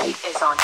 Heat is on.